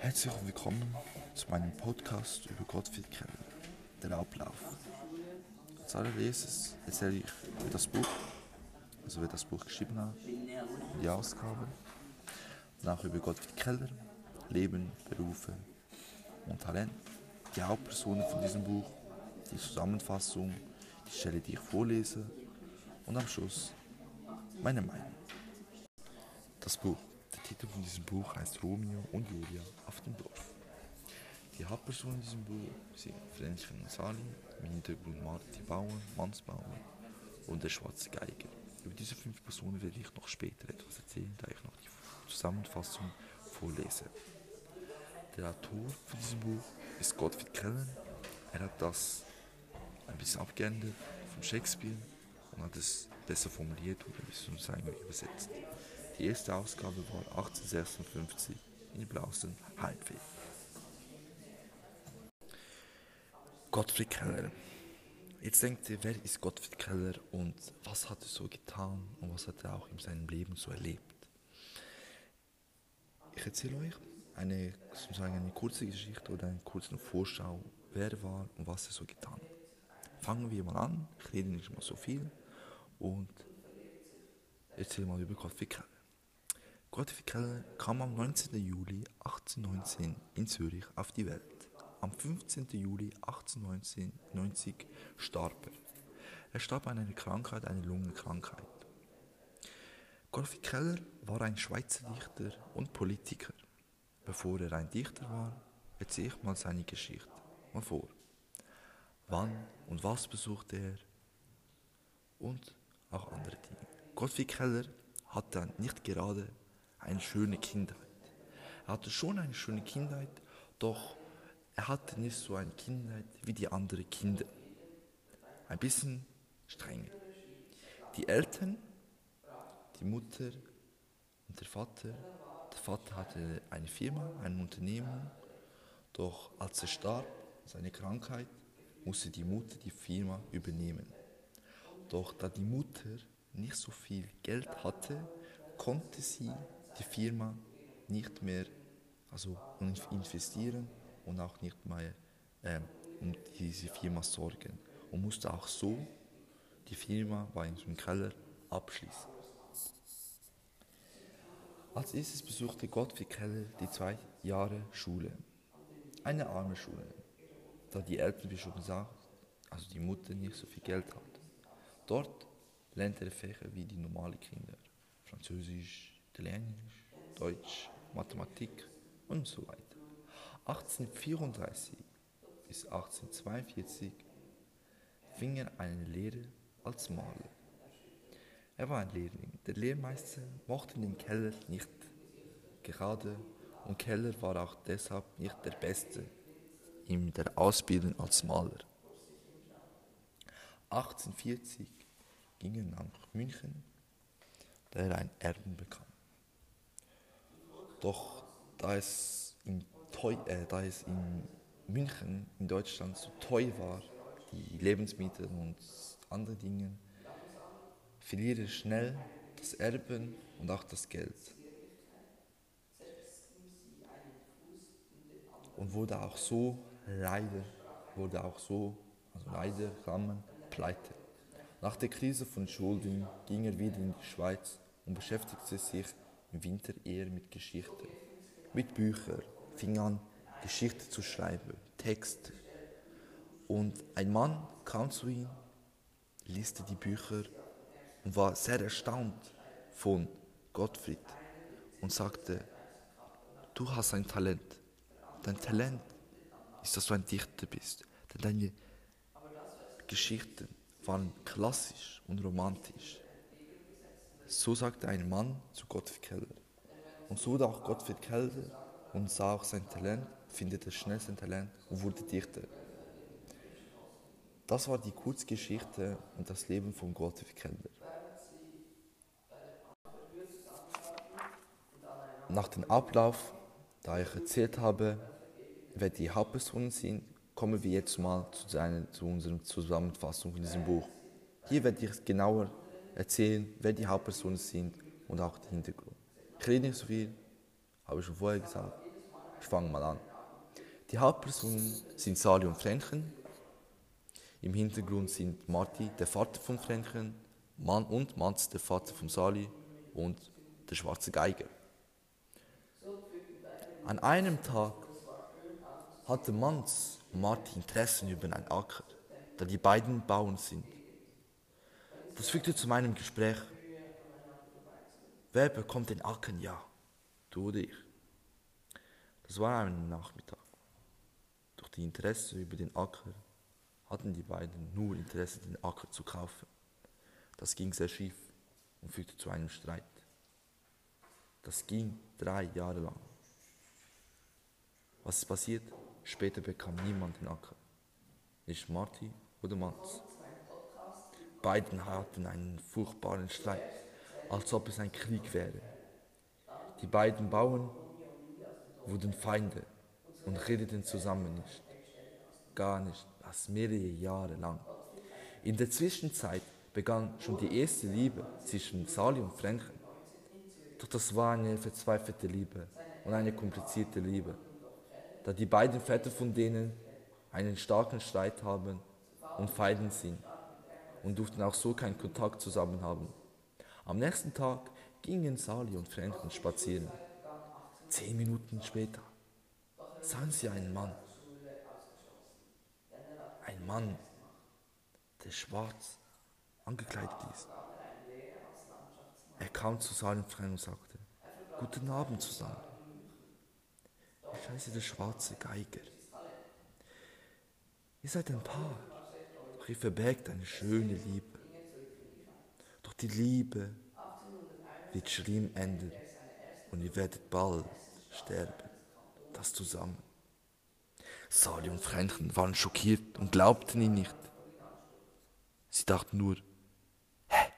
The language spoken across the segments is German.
Herzlich willkommen zu meinem Podcast über Gottfried Keller, der Ablauf. Als allererstes erzähle ich über das Buch, also wer das Buch geschrieben hat, die Ausgabe, danach über Gottfried Keller, Leben, Berufe und Talent, die Hauptpersonen von diesem Buch, die Zusammenfassung, die Stelle, die ich vorlese und am Schluss meine Meinung. Das Buch. Titel von diesem Buch heißt Romeo und Julia auf dem Dorf. Die Hauptpersonen in diesem Buch sind Fränzchen und Sali, im Hintergrund Marti Bauer, Mansbauer und der schwarze Geiger. Über diese fünf Personen werde ich noch später etwas erzählen, da ich noch die Zusammenfassung vorlese. Der Autor von diesem Buch ist Gottfried Keller. Er hat das ein bisschen abgeändert von Shakespeare und hat es besser formuliert und ein bisschen übersetzt. Die erste Ausgabe war 1856 in Blausen Heimweg. Gottfried Keller. Jetzt denkt ihr, wer ist Gottfried Keller und was hat er so getan und was hat er auch in seinem Leben so erlebt? Ich erzähle euch eine, sozusagen eine kurze Geschichte oder eine kurze Vorschau, wer er war und was er so getan hat. Fangen wir mal an, ich rede nicht mal so viel und erzähle mal über Gottfried Keller. Gottfried Keller kam am 19. Juli 1819 in Zürich auf die Welt. Am 15. Juli 1890 starb er. Er starb an einer Krankheit, einer Lungenkrankheit. Gottfried Keller war ein Schweizer Dichter und Politiker. Bevor er ein Dichter war, erzähle ich mal seine Geschichte mal vor. Wann und was besuchte er und auch andere Dinge. Gottfried Keller hatte nicht gerade eine schöne Kindheit. Er hatte schon eine schöne Kindheit, doch er hatte nicht so eine Kindheit wie die anderen Kinder. Ein bisschen strenger. Die Eltern, die Mutter und der Vater, der Vater hatte eine Firma, eine Unternehmung, doch als er starb, seine Krankheit, musste die Mutter die Firma übernehmen. Doch da die Mutter nicht so viel Geld hatte, konnte sie die Firma nicht mehr also investieren und auch nicht mehr äh, um diese Firma sorgen und musste auch so die Firma bei uns im Keller abschließen. Als erstes besuchte Gottfried Keller die zwei Jahre Schule. Eine arme Schule, da die Eltern, wie schon gesagt, also die Mutter nicht so viel Geld hat. Dort lernte er Fächer wie die normalen Kinder. Französisch, Italienisch, Deutsch, Mathematik und so weiter. 1834 bis 1842 fing er eine Lehre als Maler. Er war ein Lehrling. Der Lehrmeister mochte den Keller nicht gerade und Keller war auch deshalb nicht der Beste in der Ausbildung als Maler. 1840 ging er nach München, da er ein Erben bekam. Doch da es, in Teu äh, da es in München, in Deutschland, so teuer war, die Lebensmittel und andere Dinge, verliere er schnell das Erben und auch das Geld. Und wurde auch so leider, wurde auch so, also leider, Klammern, pleite. Nach der Krise von Schulden ging er wieder in die Schweiz und beschäftigte sich im Winter eher mit Geschichte, mit Büchern, fing an, Geschichte zu schreiben, Texte. Und ein Mann kam zu ihm, lieste die Bücher und war sehr erstaunt von Gottfried und sagte, du hast ein Talent. Dein Talent ist, dass du ein Dichter bist. Denn deine Geschichten waren klassisch und romantisch. So sagte ein Mann zu Gottfried Keller. Und so wurde auch Gottfried Keller und sah auch sein Talent, findete schnell sein Talent und wurde Dichter. Das war die Kurzgeschichte und das Leben von Gottfried Keller. Nach dem Ablauf, da ich erzählt habe, wer die Hauptpersonen sind, kommen wir jetzt mal zu, seiner, zu unserer Zusammenfassung in diesem Buch. Hier werde ich genauer erzählen, wer die Hauptpersonen sind und auch den Hintergrund. Ich rede nicht so viel, habe ich schon vorher gesagt. Ich fange mal an. Die Hauptpersonen sind Sali und Frenchen. Im Hintergrund sind Marti, der Vater von Frenchen, Mann und Mats, der Vater von Sali und der schwarze Geiger. An einem Tag hatte Mans und Marti Interessen über einen Acker, da die beiden Bauern sind. Das führte zu meinem Gespräch. Wer bekommt den Acker? Ja, du oder ich. Das war ein Nachmittag. Durch die Interesse über den Acker hatten die beiden nur Interesse, den Acker zu kaufen. Das ging sehr schief und führte zu einem Streit. Das ging drei Jahre lang. Was ist passiert? Später bekam niemand den Acker. Nicht Marty oder Mats. Beiden hatten einen furchtbaren Streit, als ob es ein Krieg wäre. Die beiden Bauern wurden Feinde und redeten zusammen nicht. Gar nicht, das mehrere Jahre lang. In der Zwischenzeit begann schon die erste Liebe zwischen Sali und Franken. Doch das war eine verzweifelte Liebe und eine komplizierte Liebe, da die beiden Väter von denen einen starken Streit haben und Feinden sind und durften auch so keinen Kontakt zusammen haben. Am nächsten Tag gingen Sali und Franken spazieren. Zehn Minuten später sahen sie einen Mann. Ein Mann, der schwarz angekleidet ist. Er kam zu seinem Freund und sagte, Guten Abend zusammen. Ich heiße der schwarze Geiger. Ihr seid ein Paar, doch ihr verbergt eine schöne Liebe. Doch die Liebe wird schlimm enden und ihr werdet bald sterben. Das zusammen. Sali und Fränchen waren schockiert und glaubten ihn nicht. Sie dachten nur, hä?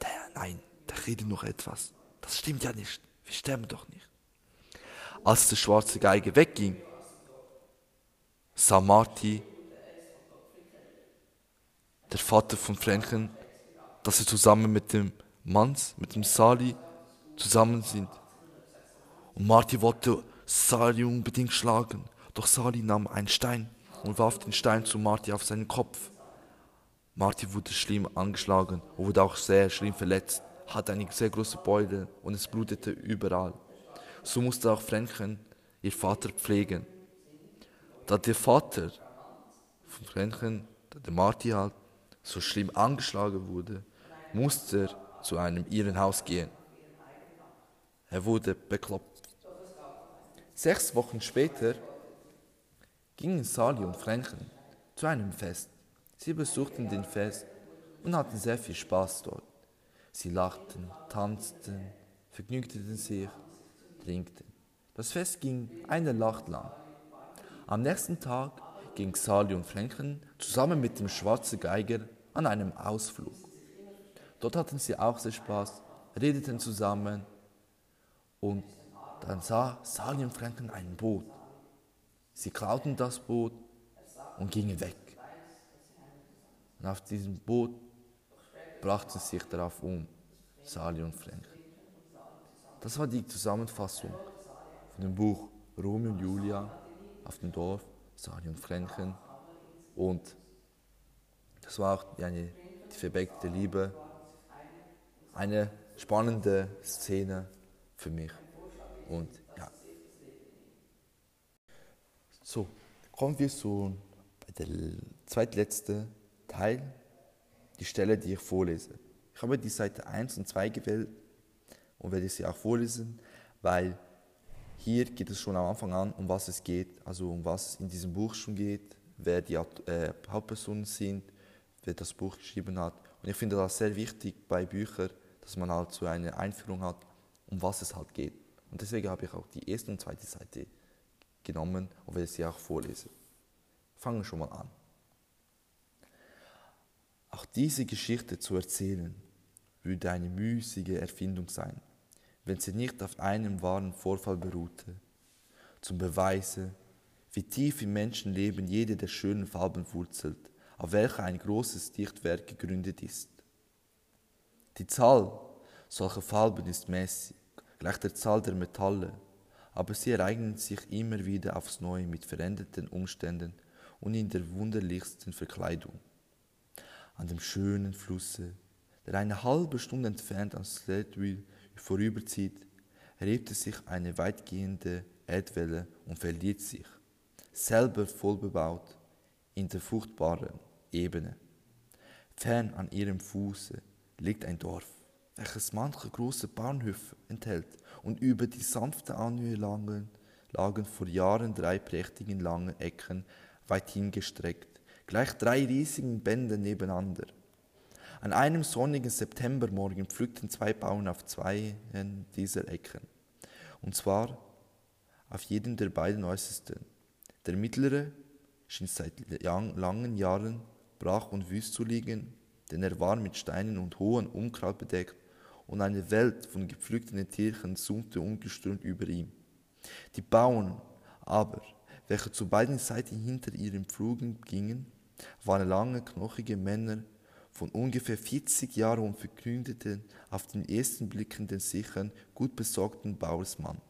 Der, nein, der redet noch etwas. Das stimmt ja nicht. Wir sterben doch nicht. Als der schwarze Geige wegging, sah Marty, der Vater von Fränchen, dass sie zusammen mit dem Manns, mit dem Sali, zusammen sind. Und Marty wollte Sali unbedingt schlagen, doch Sali nahm einen Stein und warf den Stein zu Marty auf seinen Kopf. Marty wurde schlimm angeschlagen und wurde auch sehr schlimm verletzt, hatte eine sehr große Beule und es blutete überall. So musste auch Franken ihr Vater pflegen. Da der Vater von Franken, der Marty halt, so schlimm angeschlagen wurde, musste er zu einem Irrenhaus gehen. Er wurde bekloppt. Sechs Wochen später gingen Sali und Franken zu einem Fest. Sie besuchten den Fest und hatten sehr viel Spaß dort. Sie lachten, tanzten, vergnügten sich, trinkten. Das Fest ging eine Nacht lang. Am nächsten Tag ging Sali und Franken zusammen mit dem schwarzen Geiger an einem Ausflug. Dort hatten sie auch sehr Spaß, redeten zusammen und dann sah Sali und Franken ein Boot. Sie klauten das Boot und gingen weg. Und auf diesem Boot brachten sie sich darauf um, Sali und Frank. Das war die Zusammenfassung von dem Buch Romeo und Julia auf dem Dorf, Sali und Franken. Und das war auch eine, die verbeckte Liebe. Eine spannende Szene für mich. Und ja. So, kommen wir zu der zweitletzten Teil, die Stelle, die ich vorlese. Ich habe die Seite 1 und 2 gewählt und werde sie auch vorlesen, weil hier geht es schon am Anfang an, um was es geht, also um was in diesem Buch schon geht, wer die äh, Hauptpersonen sind, wer das Buch geschrieben hat. Und ich finde das sehr wichtig bei Büchern, dass man halt so eine Einführung hat, um was es halt geht. Und deswegen habe ich auch die erste und zweite Seite genommen und werde sie auch vorlesen. Fangen wir schon mal an. Auch diese Geschichte zu erzählen, würde eine müßige Erfindung sein, wenn sie nicht auf einem wahren Vorfall beruhte, zum Beweise, wie tief im Menschenleben jede der schönen Farben wurzelt, auf welcher ein großes Dichtwerk gegründet ist. Die Zahl solcher Farben ist mäßig, gleich der Zahl der Metalle, aber sie ereignen sich immer wieder aufs Neue mit veränderten Umständen und in der wunderlichsten Verkleidung. An dem schönen Flusse, der eine halbe Stunde entfernt an Sledwell vorüberzieht, erhebt sich eine weitgehende Erdwelle und verliert sich, selber vollbebaut, in der fruchtbaren Ebene. Fern an ihrem Fuße liegt ein Dorf, welches manche große Bahnhöfe enthält und über die sanfte Anhöhe lagen, lagen vor Jahren drei prächtigen langen Ecken weit hingestreckt, gleich drei riesigen Bänden nebeneinander. An einem sonnigen Septembermorgen pflückten zwei Bauern auf zwei dieser Ecken, und zwar auf jeden der beiden äußersten. Der mittlere schien seit langen Jahren brach und wüst zu liegen, denn er war mit Steinen und hohem Unkraut bedeckt und eine Welt von gepflückten Tierchen summte ungestürmt über ihm. Die Bauern aber, welche zu beiden Seiten hinter ihren Pflugen gingen, waren lange, knochige Männer von ungefähr 40 Jahren und verkündeten auf den ersten Blicken den sicheren, gut besorgten Bauersmann.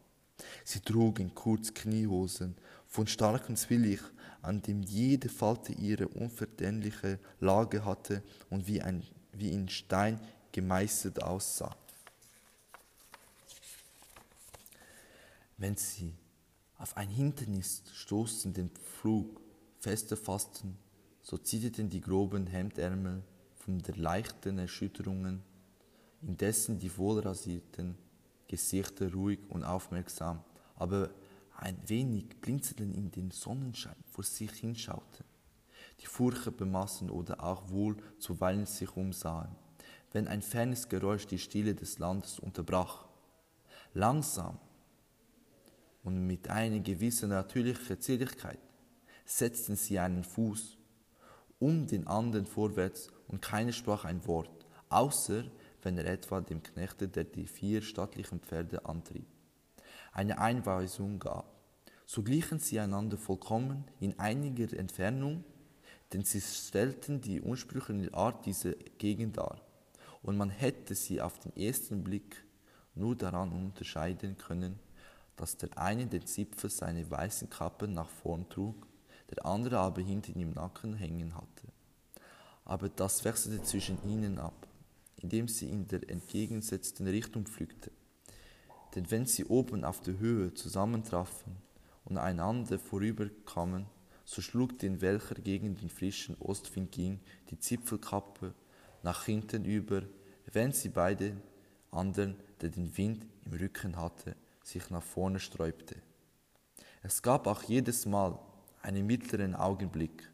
Sie trugen kurz Kniehosen von starkem Zwillich, an dem jede Falte ihre unverständliche Lage hatte und wie, ein, wie in Stein gemeißelt aussah. Wenn sie auf ein Hindernis stoßen, den Flug fester fassten, so zitterten die groben Hemdärmel von der leichten Erschütterungen, indessen die wohlrasierten Gesichter ruhig und aufmerksam, aber ein wenig blinzeln in den Sonnenschein vor sich hinschauten, die Furche bemassen oder auch wohl zuweilen sich umsahen, wenn ein fernes Geräusch die Stille des Landes unterbrach. Langsam und mit einer gewissen natürlichen Zierlichkeit setzten sie einen Fuß um den anderen vorwärts und keiner sprach ein Wort, außer wenn er etwa dem Knechte, der die vier stattlichen Pferde antrieb, eine Einweisung gab. So glichen sie einander vollkommen in einiger Entfernung, denn sie stellten die ursprüngliche Art dieser Gegend dar, und man hätte sie auf den ersten Blick nur daran unterscheiden können, dass der eine den Zipfel seiner weißen Kappe nach vorn trug, der andere aber hinten im Nacken hängen hatte. Aber das wechselte zwischen ihnen ab, indem sie in der entgegengesetzten Richtung pflügte. Denn wenn sie oben auf der Höhe zusammentrafen und einander vorüberkamen, so schlug den welcher gegen den frischen Ostwind ging, die Zipfelkappe nach hinten über, wenn sie beide anderen, der den Wind im Rücken hatte, sich nach vorne sträubte. Es gab auch jedes Mal einen mittleren Augenblick,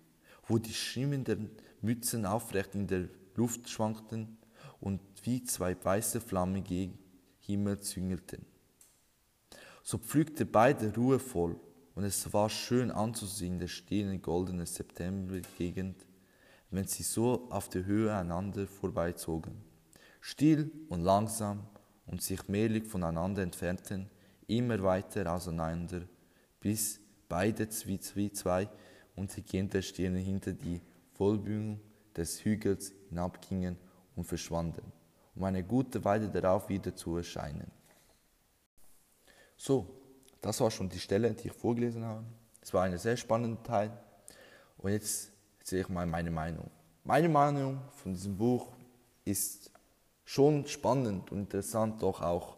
wo die schimmernden Mützen aufrecht in der Luft schwankten und wie zwei weiße Flammen gegen Himmel züngelten. So pflügte beide ruhevoll und es war schön anzusehen, der stehende goldene Septembergegend, wenn sie so auf der Höhe einander vorbeizogen, still und langsam und sich mehrlich voneinander entfernten, immer weiter auseinander, bis beide wie zwei untergehende Stirne hinter die Vollbühung des Hügels hinabgingen und verschwanden, um eine gute Weile darauf wieder zu erscheinen. So, das war schon die Stelle, die ich vorgelesen habe. Es war ein sehr spannender Teil. Und jetzt erzähle ich mal meine Meinung. Meine Meinung von diesem Buch ist schon spannend und interessant, doch auch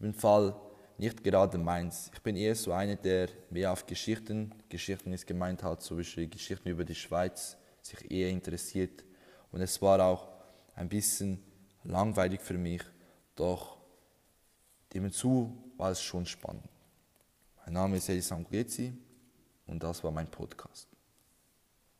im Fall nicht gerade meins. Ich bin eher so einer, der mehr auf Geschichten, Geschichten ist gemeint hat, so wie Geschichten über die Schweiz, sich eher interessiert. Und es war auch ein bisschen langweilig für mich, doch nebenzu war es schon spannend. Mein Name ist Elisam Gezi und das war mein Podcast.